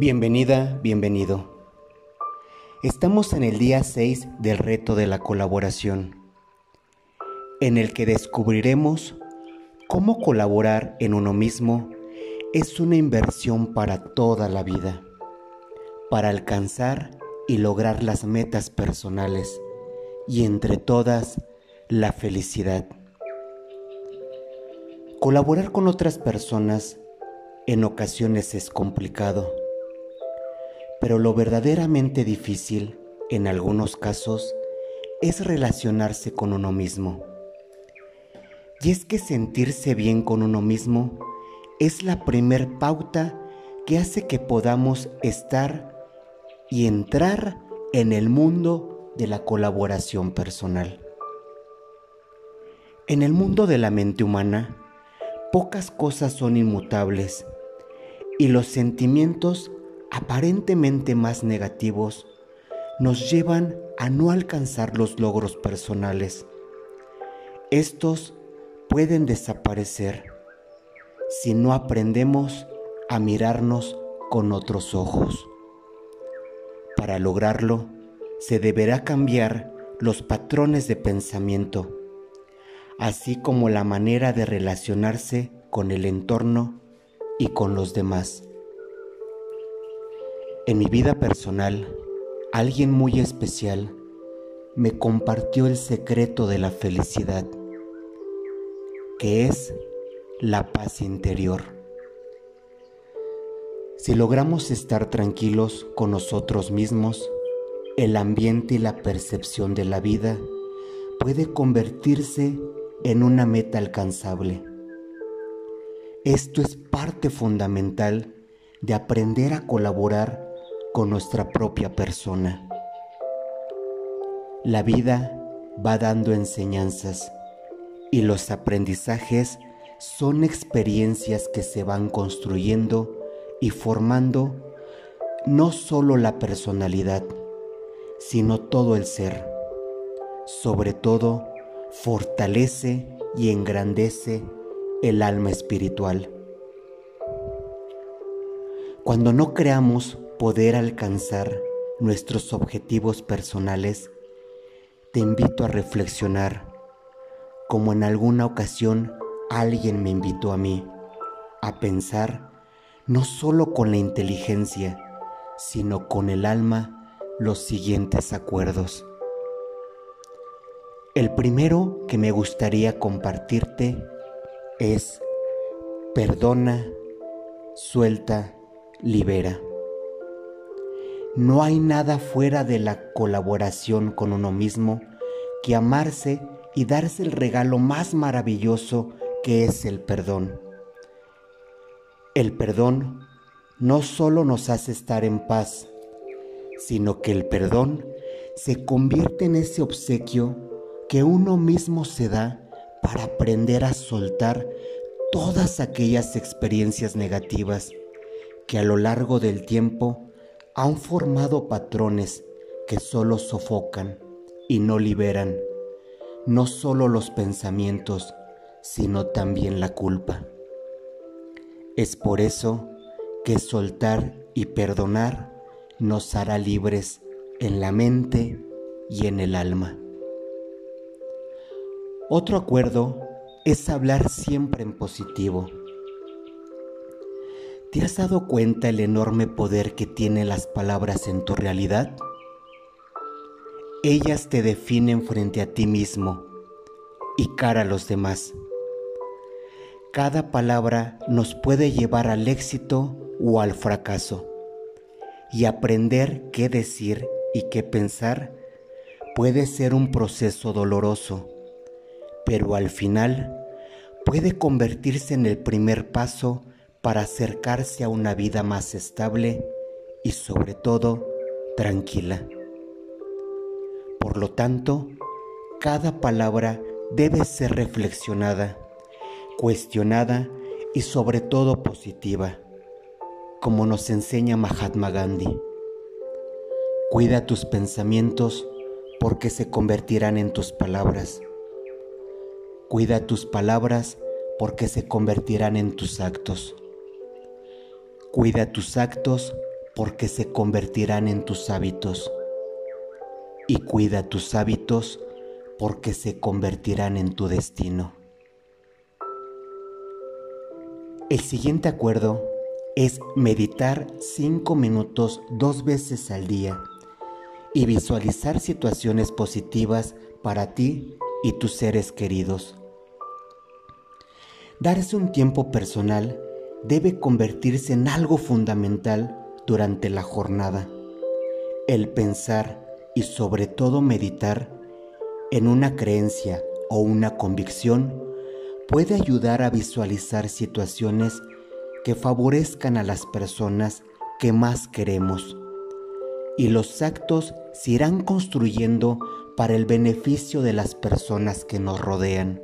Bienvenida, bienvenido. Estamos en el día 6 del reto de la colaboración, en el que descubriremos cómo colaborar en uno mismo es una inversión para toda la vida, para alcanzar y lograr las metas personales y entre todas la felicidad. Colaborar con otras personas en ocasiones es complicado pero lo verdaderamente difícil, en algunos casos, es relacionarse con uno mismo. Y es que sentirse bien con uno mismo es la primer pauta que hace que podamos estar y entrar en el mundo de la colaboración personal. En el mundo de la mente humana, pocas cosas son inmutables y los sentimientos aparentemente más negativos nos llevan a no alcanzar los logros personales. Estos pueden desaparecer si no aprendemos a mirarnos con otros ojos. Para lograrlo, se deberá cambiar los patrones de pensamiento, así como la manera de relacionarse con el entorno y con los demás. En mi vida personal, alguien muy especial me compartió el secreto de la felicidad, que es la paz interior. Si logramos estar tranquilos con nosotros mismos, el ambiente y la percepción de la vida puede convertirse en una meta alcanzable. Esto es parte fundamental de aprender a colaborar con nuestra propia persona. La vida va dando enseñanzas y los aprendizajes son experiencias que se van construyendo y formando no solo la personalidad, sino todo el ser. Sobre todo, fortalece y engrandece el alma espiritual. Cuando no creamos poder alcanzar nuestros objetivos personales, te invito a reflexionar como en alguna ocasión alguien me invitó a mí a pensar no solo con la inteligencia, sino con el alma los siguientes acuerdos. El primero que me gustaría compartirte es perdona, suelta, libera. No hay nada fuera de la colaboración con uno mismo que amarse y darse el regalo más maravilloso que es el perdón. El perdón no solo nos hace estar en paz, sino que el perdón se convierte en ese obsequio que uno mismo se da para aprender a soltar todas aquellas experiencias negativas que a lo largo del tiempo han formado patrones que solo sofocan y no liberan no solo los pensamientos, sino también la culpa. Es por eso que soltar y perdonar nos hará libres en la mente y en el alma. Otro acuerdo es hablar siempre en positivo ¿Te has dado cuenta el enorme poder que tienen las palabras en tu realidad? Ellas te definen frente a ti mismo y cara a los demás. Cada palabra nos puede llevar al éxito o al fracaso. Y aprender qué decir y qué pensar puede ser un proceso doloroso, pero al final puede convertirse en el primer paso para acercarse a una vida más estable y sobre todo tranquila. Por lo tanto, cada palabra debe ser reflexionada, cuestionada y sobre todo positiva, como nos enseña Mahatma Gandhi. Cuida tus pensamientos porque se convertirán en tus palabras. Cuida tus palabras porque se convertirán en tus actos. Cuida tus actos porque se convertirán en tus hábitos. Y cuida tus hábitos porque se convertirán en tu destino. El siguiente acuerdo es meditar cinco minutos dos veces al día y visualizar situaciones positivas para ti y tus seres queridos. Darse un tiempo personal debe convertirse en algo fundamental durante la jornada. El pensar y sobre todo meditar en una creencia o una convicción puede ayudar a visualizar situaciones que favorezcan a las personas que más queremos y los actos se irán construyendo para el beneficio de las personas que nos rodean.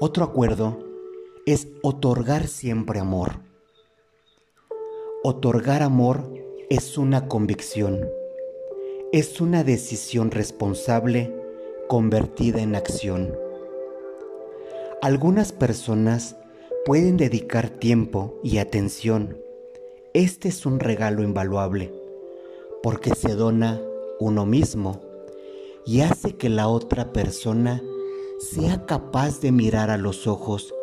Otro acuerdo es otorgar siempre amor. Otorgar amor es una convicción, es una decisión responsable convertida en acción. Algunas personas pueden dedicar tiempo y atención. Este es un regalo invaluable porque se dona uno mismo y hace que la otra persona sea capaz de mirar a los ojos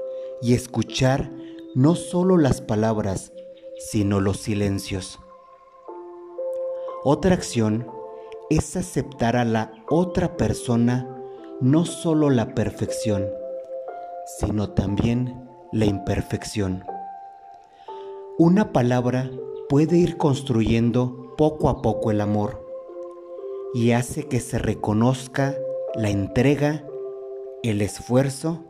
y escuchar no solo las palabras, sino los silencios. Otra acción es aceptar a la otra persona no solo la perfección, sino también la imperfección. Una palabra puede ir construyendo poco a poco el amor y hace que se reconozca la entrega, el esfuerzo,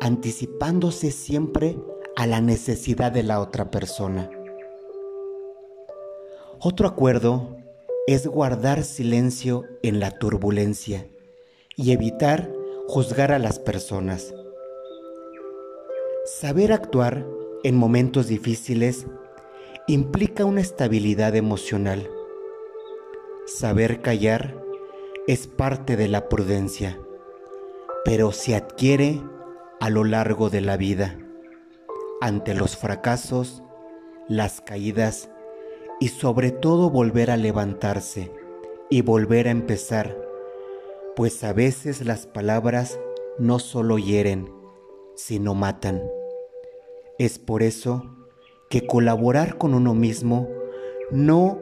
anticipándose siempre a la necesidad de la otra persona. Otro acuerdo es guardar silencio en la turbulencia y evitar juzgar a las personas. Saber actuar en momentos difíciles implica una estabilidad emocional. Saber callar es parte de la prudencia, pero se adquiere a lo largo de la vida, ante los fracasos, las caídas y sobre todo volver a levantarse y volver a empezar, pues a veces las palabras no solo hieren, sino matan. Es por eso que colaborar con uno mismo no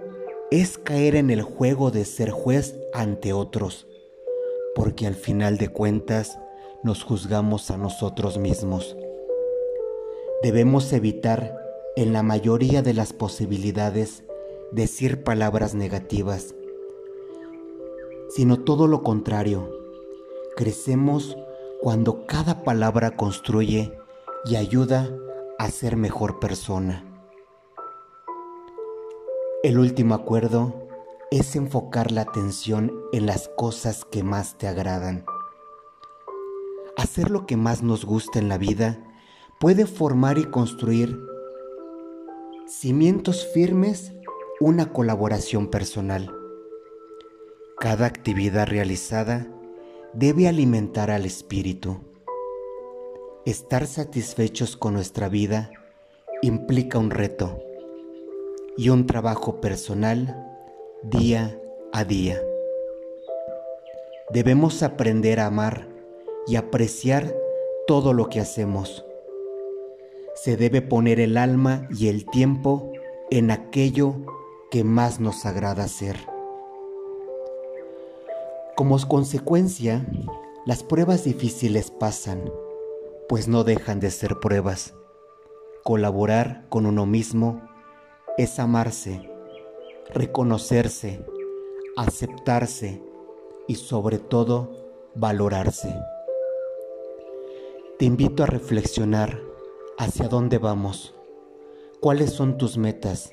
es caer en el juego de ser juez ante otros, porque al final de cuentas nos juzgamos a nosotros mismos. Debemos evitar en la mayoría de las posibilidades decir palabras negativas, sino todo lo contrario. Crecemos cuando cada palabra construye y ayuda a ser mejor persona. El último acuerdo es enfocar la atención en las cosas que más te agradan. Hacer lo que más nos gusta en la vida puede formar y construir cimientos firmes una colaboración personal. Cada actividad realizada debe alimentar al espíritu. Estar satisfechos con nuestra vida implica un reto y un trabajo personal día a día. Debemos aprender a amar y apreciar todo lo que hacemos. Se debe poner el alma y el tiempo en aquello que más nos agrada hacer. Como consecuencia, las pruebas difíciles pasan, pues no dejan de ser pruebas. Colaborar con uno mismo es amarse, reconocerse, aceptarse y sobre todo valorarse. Te invito a reflexionar hacia dónde vamos, cuáles son tus metas,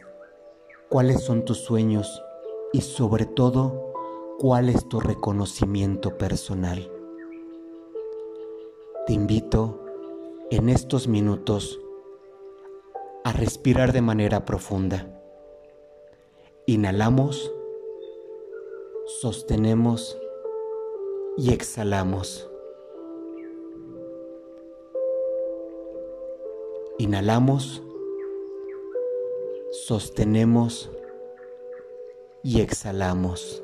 cuáles son tus sueños y sobre todo cuál es tu reconocimiento personal. Te invito en estos minutos a respirar de manera profunda. Inhalamos, sostenemos y exhalamos. Inhalamos, sostenemos y exhalamos.